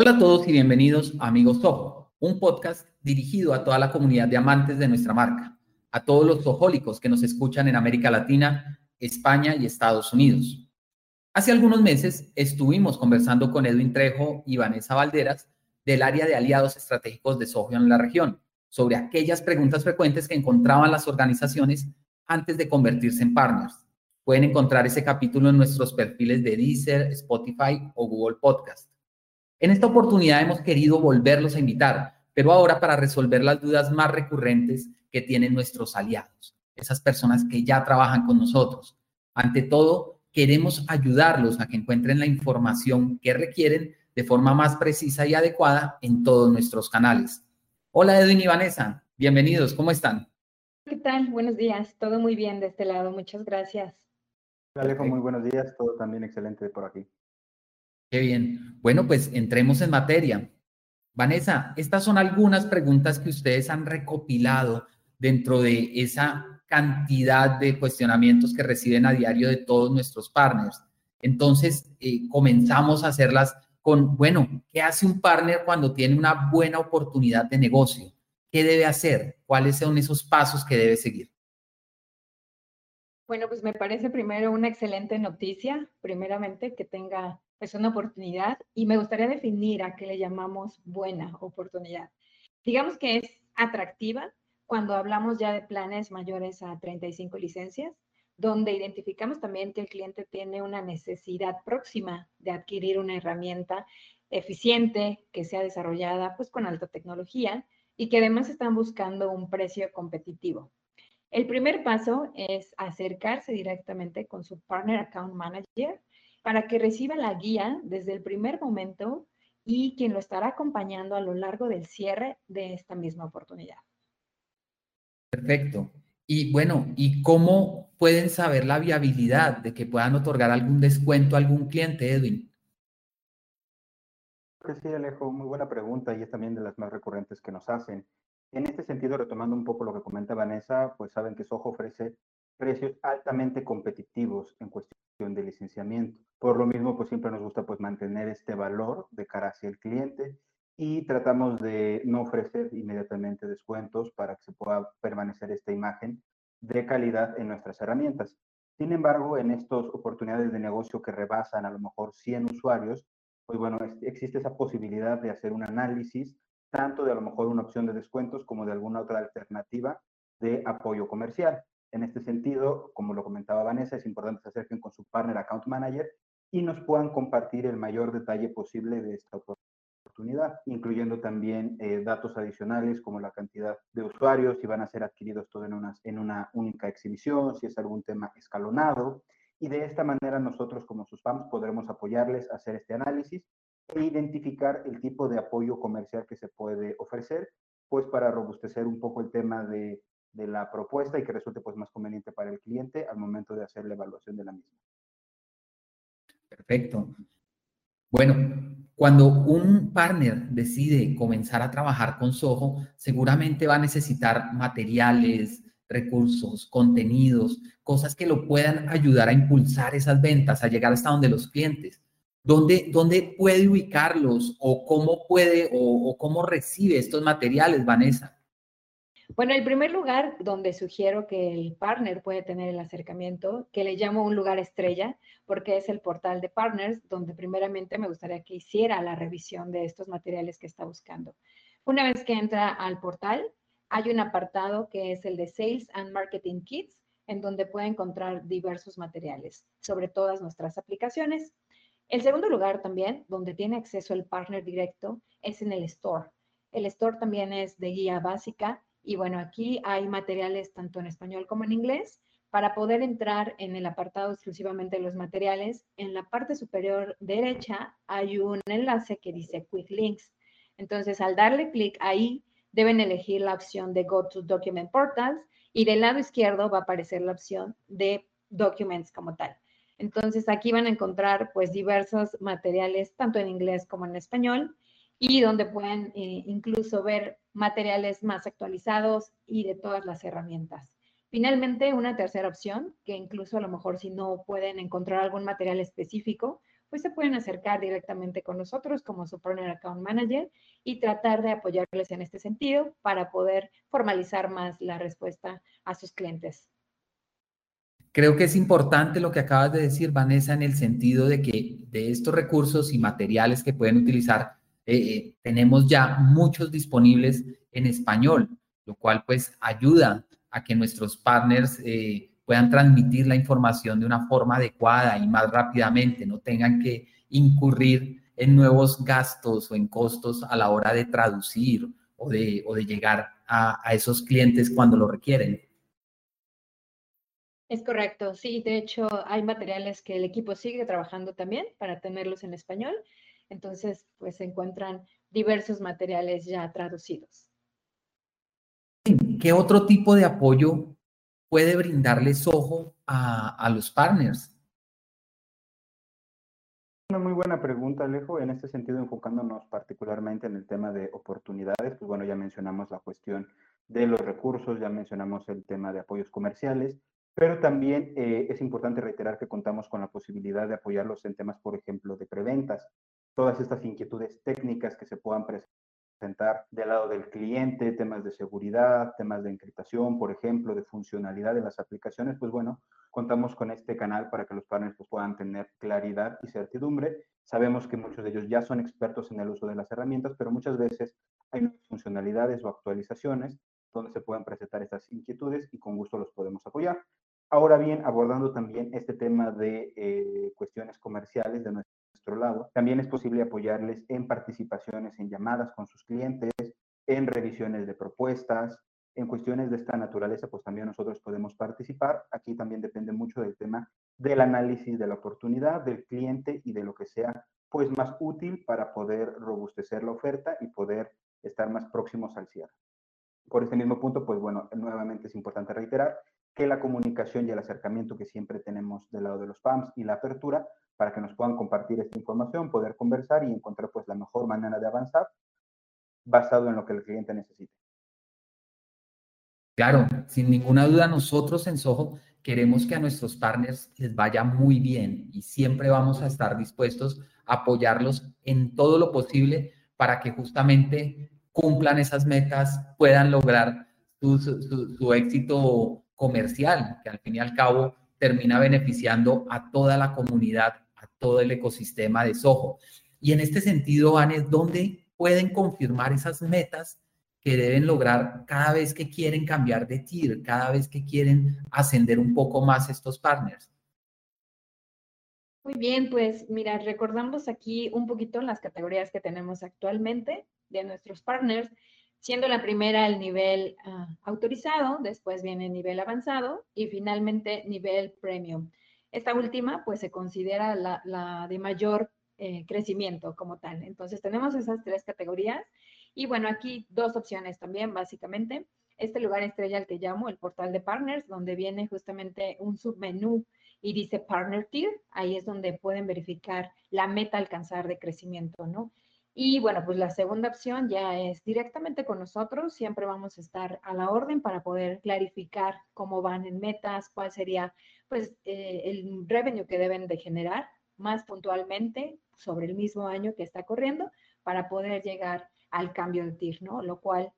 Hola a todos y bienvenidos a Amigos Soho, un podcast dirigido a toda la comunidad de amantes de nuestra marca, a todos los zojólicos que nos escuchan en América Latina, España y Estados Unidos. Hace algunos meses estuvimos conversando con Edwin Trejo y Vanessa Valderas del área de aliados estratégicos de Soho en la región, sobre aquellas preguntas frecuentes que encontraban las organizaciones antes de convertirse en partners. Pueden encontrar ese capítulo en nuestros perfiles de Deezer, Spotify o Google Podcast. En esta oportunidad hemos querido volverlos a invitar, pero ahora para resolver las dudas más recurrentes que tienen nuestros aliados, esas personas que ya trabajan con nosotros. Ante todo, queremos ayudarlos a que encuentren la información que requieren de forma más precisa y adecuada en todos nuestros canales. Hola Edwin y Vanessa, bienvenidos, ¿cómo están? ¿Qué tal? Buenos días, todo muy bien de este lado, muchas gracias. Alejo, muy buenos días, todo también excelente por aquí. Qué bien. Bueno, pues entremos en materia. Vanessa, estas son algunas preguntas que ustedes han recopilado dentro de esa cantidad de cuestionamientos que reciben a diario de todos nuestros partners. Entonces, eh, comenzamos a hacerlas con, bueno, ¿qué hace un partner cuando tiene una buena oportunidad de negocio? ¿Qué debe hacer? ¿Cuáles son esos pasos que debe seguir? Bueno, pues me parece primero una excelente noticia, primeramente, que tenga es una oportunidad y me gustaría definir a qué le llamamos buena oportunidad. Digamos que es atractiva cuando hablamos ya de planes mayores a 35 licencias, donde identificamos también que el cliente tiene una necesidad próxima de adquirir una herramienta eficiente que sea desarrollada pues con alta tecnología y que además están buscando un precio competitivo. El primer paso es acercarse directamente con su Partner Account Manager para que reciba la guía desde el primer momento y quien lo estará acompañando a lo largo del cierre de esta misma oportunidad. Perfecto. Y bueno, ¿y cómo pueden saber la viabilidad de que puedan otorgar algún descuento a algún cliente, Edwin? sí, Alejo, muy buena pregunta y es también de las más recurrentes que nos hacen. En este sentido, retomando un poco lo que comenta Vanessa, pues saben que Soho ofrece precios altamente competitivos en cuestión de licenciamiento. Por lo mismo, pues siempre nos gusta pues mantener este valor de cara hacia el cliente y tratamos de no ofrecer inmediatamente descuentos para que se pueda permanecer esta imagen de calidad en nuestras herramientas. Sin embargo, en estas oportunidades de negocio que rebasan a lo mejor 100 usuarios, pues bueno, existe esa posibilidad de hacer un análisis tanto de a lo mejor una opción de descuentos como de alguna otra alternativa de apoyo comercial. En este sentido, como lo comentaba Vanessa, es importante que se acerquen con su partner account manager y nos puedan compartir el mayor detalle posible de esta oportunidad, incluyendo también eh, datos adicionales como la cantidad de usuarios, si van a ser adquiridos todos en una, en una única exhibición, si es algún tema escalonado. Y de esta manera nosotros como sus fans podremos apoyarles a hacer este análisis e identificar el tipo de apoyo comercial que se puede ofrecer, pues para robustecer un poco el tema de de la propuesta y que resulte pues más conveniente para el cliente al momento de hacer la evaluación de la misma. Perfecto. Bueno, cuando un partner decide comenzar a trabajar con Soho, seguramente va a necesitar materiales, recursos, contenidos, cosas que lo puedan ayudar a impulsar esas ventas, a llegar hasta donde los clientes. ¿Dónde, dónde puede ubicarlos o cómo puede o, o cómo recibe estos materiales, Vanessa? Bueno, el primer lugar donde sugiero que el partner puede tener el acercamiento, que le llamo un lugar estrella, porque es el portal de partners, donde primeramente me gustaría que hiciera la revisión de estos materiales que está buscando. Una vez que entra al portal, hay un apartado que es el de Sales and Marketing Kits, en donde puede encontrar diversos materiales sobre todas nuestras aplicaciones. El segundo lugar también, donde tiene acceso el partner directo, es en el store. El store también es de guía básica y bueno, aquí hay materiales tanto en español como en inglés. Para poder entrar en el apartado exclusivamente de los materiales, en la parte superior derecha hay un enlace que dice Quick Links. Entonces, al darle clic ahí, deben elegir la opción de Go to Document Portals y del lado izquierdo va a aparecer la opción de Documents como tal. Entonces, aquí van a encontrar pues diversos materiales, tanto en inglés como en español, y donde pueden eh, incluso ver materiales más actualizados y de todas las herramientas. Finalmente, una tercera opción, que incluso a lo mejor si no pueden encontrar algún material específico, pues se pueden acercar directamente con nosotros como su Partner Account Manager y tratar de apoyarles en este sentido para poder formalizar más la respuesta a sus clientes. Creo que es importante lo que acabas de decir, Vanessa, en el sentido de que de estos recursos y materiales que pueden utilizar, eh, tenemos ya muchos disponibles en español, lo cual pues ayuda a que nuestros partners eh, puedan transmitir la información de una forma adecuada y más rápidamente, no tengan que incurrir en nuevos gastos o en costos a la hora de traducir o de, o de llegar a, a esos clientes cuando lo requieren. Es correcto, sí, de hecho hay materiales que el equipo sigue trabajando también para tenerlos en español, entonces pues se encuentran diversos materiales ya traducidos. ¿Qué otro tipo de apoyo puede brindarles ojo a, a los partners? Una muy buena pregunta, Alejo. En este sentido, enfocándonos particularmente en el tema de oportunidades, pues bueno, ya mencionamos la cuestión de los recursos, ya mencionamos el tema de apoyos comerciales, pero también eh, es importante reiterar que contamos con la posibilidad de apoyarlos en temas, por ejemplo, de preventas. Todas estas inquietudes técnicas que se puedan presentar del lado del cliente, temas de seguridad, temas de encriptación, por ejemplo, de funcionalidad de las aplicaciones, pues bueno, contamos con este canal para que los partners pues, puedan tener claridad y certidumbre. Sabemos que muchos de ellos ya son expertos en el uso de las herramientas, pero muchas veces hay funcionalidades o actualizaciones donde se puedan presentar estas inquietudes y con gusto los podemos apoyar. Ahora bien, abordando también este tema de eh, cuestiones comerciales de nuestra lado. También es posible apoyarles en participaciones en llamadas con sus clientes, en revisiones de propuestas, en cuestiones de esta naturaleza, pues también nosotros podemos participar. Aquí también depende mucho del tema del análisis de la oportunidad, del cliente y de lo que sea pues más útil para poder robustecer la oferta y poder estar más próximos al cierre. Por este mismo punto, pues bueno, nuevamente es importante reiterar que la comunicación y el acercamiento que siempre tenemos del lado de los PAMs y la apertura para que nos puedan compartir esta información, poder conversar y encontrar pues la mejor manera de avanzar basado en lo que el cliente necesite. Claro, sin ninguna duda nosotros en Soho queremos que a nuestros partners les vaya muy bien y siempre vamos a estar dispuestos a apoyarlos en todo lo posible para que justamente cumplan esas metas, puedan lograr su, su, su éxito comercial, que al fin y al cabo termina beneficiando a toda la comunidad todo el ecosistema de Soho. Y en este sentido, Vanes, ¿dónde pueden confirmar esas metas que deben lograr cada vez que quieren cambiar de tier, cada vez que quieren ascender un poco más estos partners? Muy bien, pues mira, recordamos aquí un poquito las categorías que tenemos actualmente de nuestros partners, siendo la primera el nivel uh, autorizado, después viene nivel avanzado y finalmente nivel premium. Esta última, pues, se considera la, de mayor eh, crecimiento como tal. Entonces, tenemos esas tres categorías. Y bueno, aquí dos opciones también, básicamente. Este lugar estrella al que llamo el portal de partners, donde viene justamente un submenú y dice Partner Tier. Ahí es donde pueden verificar la meta alcanzar de crecimiento, ¿no? Y bueno, pues la segunda opción ya es directamente con nosotros. Siempre vamos a estar a la orden para poder clarificar cómo van en metas, cuál sería pues eh, el revenue que deben de generar más puntualmente sobre el mismo año que está corriendo para poder llegar al cambio de TIR, ¿no? Lo cual,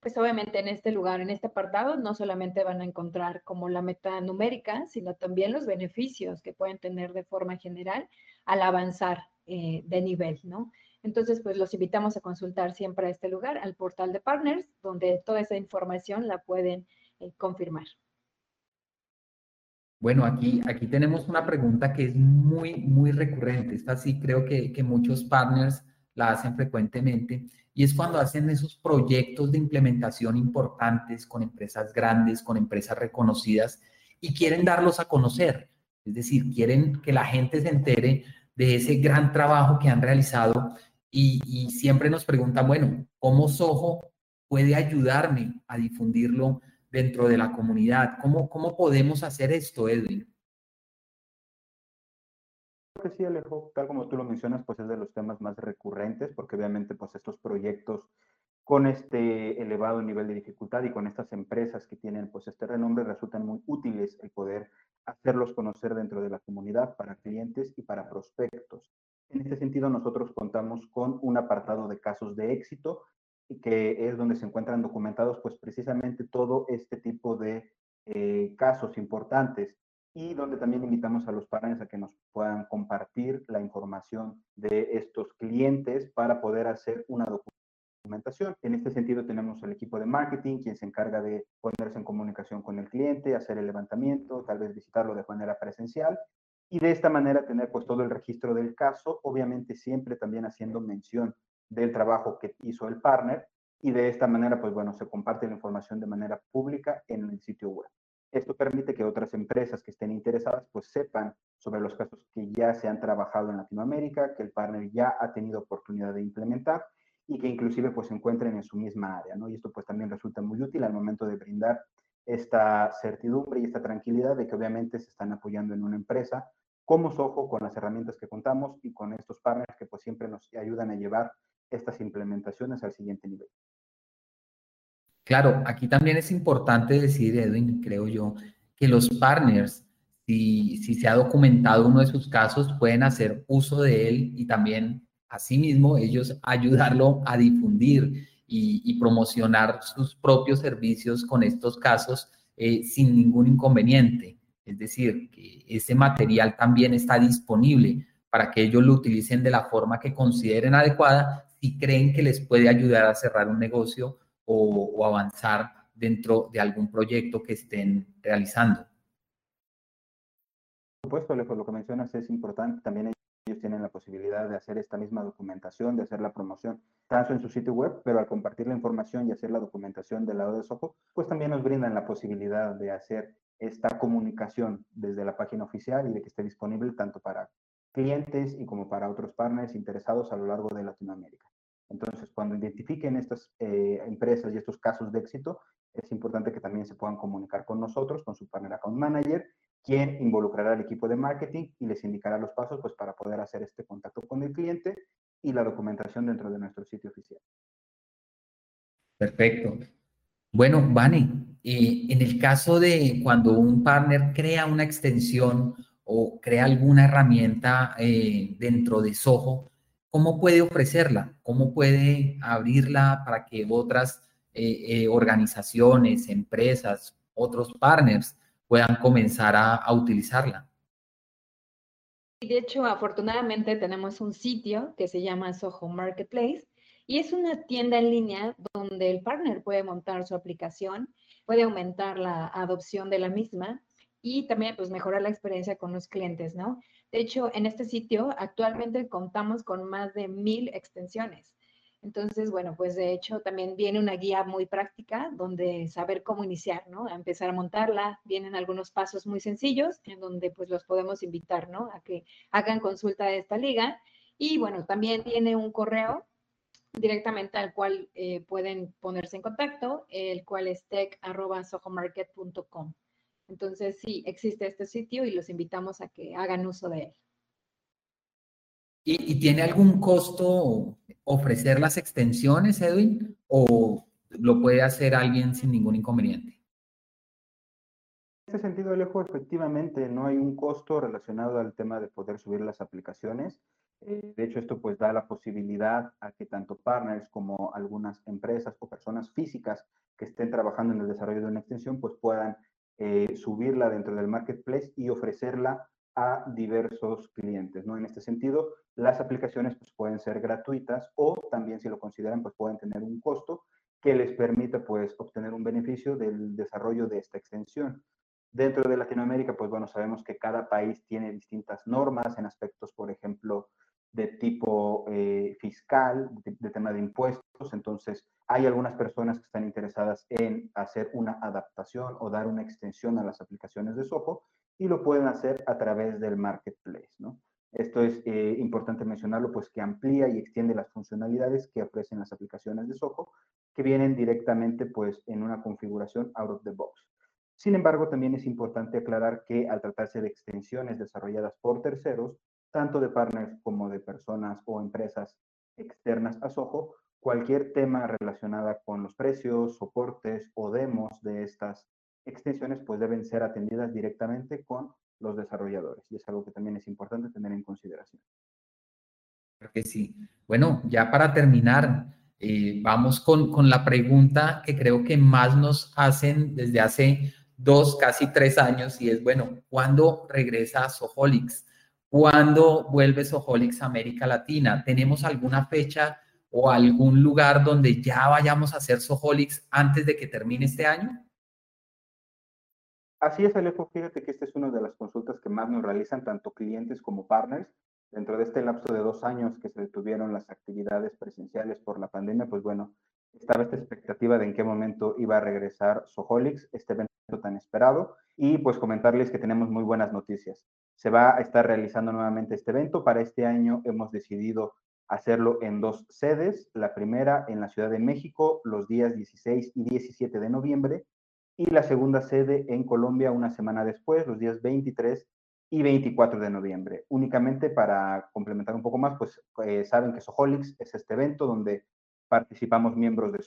pues obviamente en este lugar, en este apartado, no solamente van a encontrar como la meta numérica, sino también los beneficios que pueden tener de forma general al avanzar eh, de nivel, ¿no? Entonces, pues los invitamos a consultar siempre a este lugar, al portal de partners, donde toda esa información la pueden eh, confirmar. Bueno, aquí, aquí tenemos una pregunta que es muy, muy recurrente. Esta sí creo que, que muchos partners la hacen frecuentemente y es cuando hacen esos proyectos de implementación importantes con empresas grandes, con empresas reconocidas y quieren darlos a conocer. Es decir, quieren que la gente se entere de ese gran trabajo que han realizado y, siempre nos preguntan, bueno, ¿cómo Soho puede ayudarme a difundirlo dentro de la comunidad? ¿Cómo, cómo podemos hacer esto, Edwin? que sí, Alejo, tal como tú lo mencionas, pues es de los temas más recurrentes, porque obviamente pues estos proyectos con este elevado nivel de dificultad y con estas empresas que tienen pues este renombre resultan muy útiles el poder hacerlos conocer dentro de la comunidad para clientes y para prospectos. En este sentido, nosotros contamos con un apartado de casos de éxito, que es donde se encuentran documentados, pues precisamente todo este tipo de eh, casos importantes y donde también invitamos a los partners a que nos puedan compartir la información de estos clientes para poder hacer una documentación. En este sentido tenemos el equipo de marketing, quien se encarga de ponerse en comunicación con el cliente, hacer el levantamiento, tal vez visitarlo de manera presencial y de esta manera tener pues todo el registro del caso, obviamente siempre también haciendo mención del trabajo que hizo el partner y de esta manera pues bueno, se comparte la información de manera pública en el sitio web. Esto permite que otras empresas que estén interesadas pues sepan sobre los casos que ya se han trabajado en Latinoamérica, que el partner ya ha tenido oportunidad de implementar y que inclusive pues se encuentren en su misma área, ¿no? Y esto pues también resulta muy útil al momento de brindar esta certidumbre y esta tranquilidad de que obviamente se están apoyando en una empresa como Soho con las herramientas que contamos y con estos partners que pues siempre nos ayudan a llevar estas implementaciones al siguiente nivel. Claro, aquí también es importante decir, Edwin, creo yo, que los partners, si, si se ha documentado uno de sus casos, pueden hacer uso de él y también, asimismo, ellos ayudarlo a difundir y, promocionar sus propios servicios con estos casos eh, sin ningún inconveniente. Es decir, que ese material también está disponible para que ellos lo utilicen de la forma que consideren adecuada si creen que les puede ayudar a cerrar un negocio o, avanzar dentro de algún proyecto que estén realizando. Por supuesto, lo que mencionas es importante. También ellos tienen la posibilidad de hacer esta misma documentación, de hacer la promoción, tanto en su sitio web, pero al compartir la información y hacer la documentación del lado de Soho, pues también nos brindan la posibilidad de hacer esta comunicación desde la página oficial y de que esté disponible tanto para clientes y como para otros partners interesados a lo largo de Latinoamérica. Entonces, cuando identifiquen estas eh, empresas y estos casos de éxito, es importante que también se puedan comunicar con nosotros, con su partner account manager, quien involucrará al equipo de marketing y les indicará los pasos pues, para poder hacer este contacto con el cliente y la documentación dentro de nuestro sitio oficial. Perfecto. Bueno, Vane, eh, en el caso de cuando un partner crea una extensión o crea alguna herramienta eh, dentro de Soho, ¿cómo puede ofrecerla? ¿Cómo puede abrirla para que otras eh, eh, organizaciones, empresas, otros partners puedan comenzar a, utilizarla? De hecho, afortunadamente tenemos un sitio que se llama Soho Marketplace y es una tienda en línea donde el partner puede montar su aplicación, puede aumentar la adopción de la misma y también pues mejorar la experiencia con los clientes, ¿no? De hecho, en este sitio actualmente contamos con más de mil extensiones. Entonces, bueno, pues de hecho también viene una guía muy práctica donde saber cómo iniciar, ¿no? A empezar a montarla. Vienen algunos pasos muy sencillos en donde pues los podemos invitar, ¿no? A que hagan consulta de esta liga. Y bueno, también tiene un correo directamente al cual eh, pueden ponerse en contacto, el cual es tech.sohomarket.com. Entonces, sí, existe este sitio y los invitamos a que hagan uso de él. ¿Y, tiene algún costo ofrecer las extensiones, Edwin? ¿O lo puede hacer alguien sin ningún inconveniente? En este sentido, Alejo, efectivamente no hay un costo relacionado al tema de poder subir las aplicaciones. Eh, de hecho, esto pues da la posibilidad a que tanto partners como algunas empresas o personas físicas que estén trabajando en el desarrollo de una extensión pues puedan eh, subirla dentro del marketplace y ofrecerla a diversos clientes, ¿no? En este sentido, las aplicaciones pues, pueden ser gratuitas o también si lo consideran, pues pueden tener un costo que les permita pues obtener un beneficio del desarrollo de esta extensión. Dentro de Latinoamérica, pues bueno, sabemos que cada país tiene distintas normas en aspectos, por ejemplo, de tipo eh, fiscal, de, tema de impuestos. Entonces, hay algunas personas que están interesadas en hacer una adaptación o dar una extensión a las aplicaciones de Soho y lo pueden hacer a través del marketplace, ¿no? Esto es eh, importante mencionarlo, pues que amplía y extiende las funcionalidades que ofrecen las aplicaciones de Soho, que vienen directamente pues en una configuración out of the box. Sin embargo, también es importante aclarar que al tratarse de extensiones desarrolladas por terceros, tanto de partners como de personas o empresas externas a Soho, cualquier tema relacionada con los precios, soportes o demos de estas extensiones pues deben ser atendidas directamente con los desarrolladores y es algo que también es importante tener en consideración. Creo sí. Bueno, ya para terminar, eh, vamos con, con, la pregunta que creo que más nos hacen desde hace dos, casi tres años, y es, bueno, ¿cuándo regresa Soholix? ¿Cuándo vuelve Soholix a América Latina? ¿Tenemos alguna fecha o algún lugar donde ya vayamos a hacer Soholix antes de que termine este año? Así es, Alejo. Fíjate que esta es una de las consultas que más nos realizan tanto clientes como partners dentro de este lapso de dos años que se detuvieron las actividades presenciales por la pandemia, pues bueno, estaba esta expectativa de en qué momento iba a regresar Soholix, este evento tan esperado, y pues comentarles que tenemos muy buenas noticias. Se va a estar realizando nuevamente este evento. Para este año hemos decidido hacerlo en dos sedes. La primera en la Ciudad de México los días 16 y 17 de noviembre y la segunda sede en Colombia una semana después, los días 23 y 24 de noviembre. Únicamente para complementar un poco más, pues eh, saben que Soholix es este evento donde participamos miembros de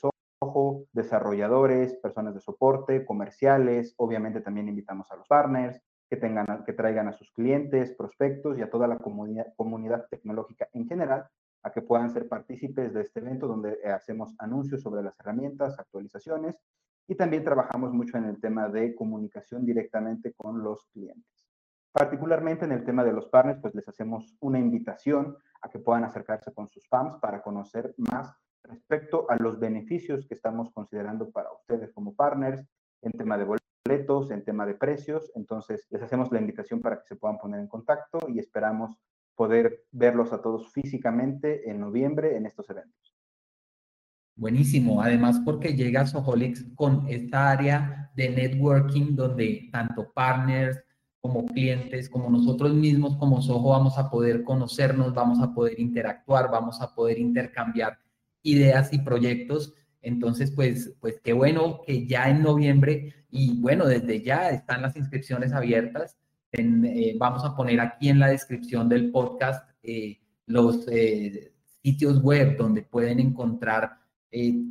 Desarrolladores, personas de soporte, comerciales, obviamente también invitamos a los partners que, tengan, que traigan a sus clientes, prospectos y a toda la comunidad, tecnológica en general a que puedan ser partícipes de este evento donde eh, hacemos anuncios sobre las herramientas, actualizaciones y también trabajamos mucho en el tema de comunicación directamente con los clientes. Particularmente en el tema de los partners, pues les hacemos una invitación a que puedan acercarse con sus fans para conocer más respecto a los beneficios que estamos considerando para ustedes como partners en tema de boletos, en tema de precios. Entonces, les hacemos la invitación para que se puedan poner en contacto y esperamos poder verlos a todos físicamente en noviembre en estos eventos. Buenísimo, además porque llega Soholix con esta área de networking donde tanto partners, como clientes, como nosotros mismos, como Soho, vamos a poder conocernos, vamos a poder interactuar, vamos a poder intercambiar ideas y proyectos. Entonces, pues, pues qué bueno que ya en noviembre y bueno, desde ya están las inscripciones abiertas. Eh, vamos a poner aquí en la descripción del podcast eh, los eh, sitios web donde pueden encontrar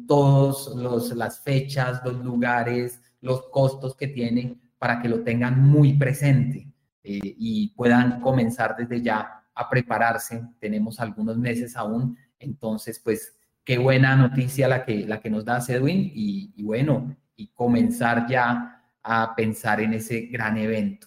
todas las fechas, los lugares, los costos que tienen para que lo tengan muy presente y puedan comenzar desde ya a prepararse. Tenemos algunos meses aún, entonces pues qué buena noticia la que, la que nos da Edwin y, bueno, y comenzar ya a pensar en ese gran evento.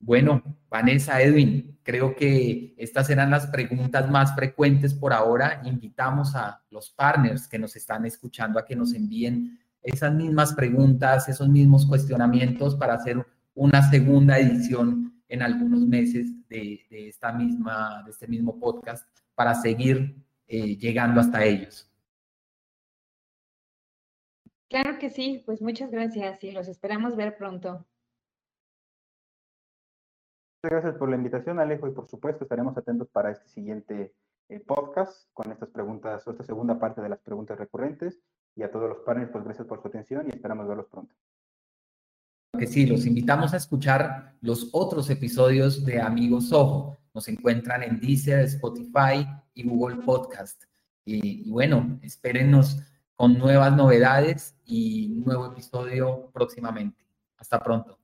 Bueno, Vanessa, Edwin, creo que estas eran las preguntas más frecuentes por ahora. Invitamos a los partners que nos están escuchando a que nos envíen esas mismas preguntas, esos mismos cuestionamientos para hacer una segunda edición en algunos meses de, esta misma, de este mismo podcast para seguir eh, llegando hasta ellos. Claro que sí, pues muchas gracias y los esperamos ver pronto. Muchas gracias por la invitación, Alejo, y por supuesto estaremos atentos para este siguiente eh, podcast con estas preguntas o esta segunda parte de las preguntas recurrentes y a todos los partners, pues gracias por su atención y esperamos verlos pronto. Que sí, los invitamos a escuchar los otros episodios de Amigos Ojo. Nos encuentran en Deezer, Spotify y Google Podcast. Y, bueno, espérenos con nuevas novedades y un nuevo episodio próximamente. Hasta pronto.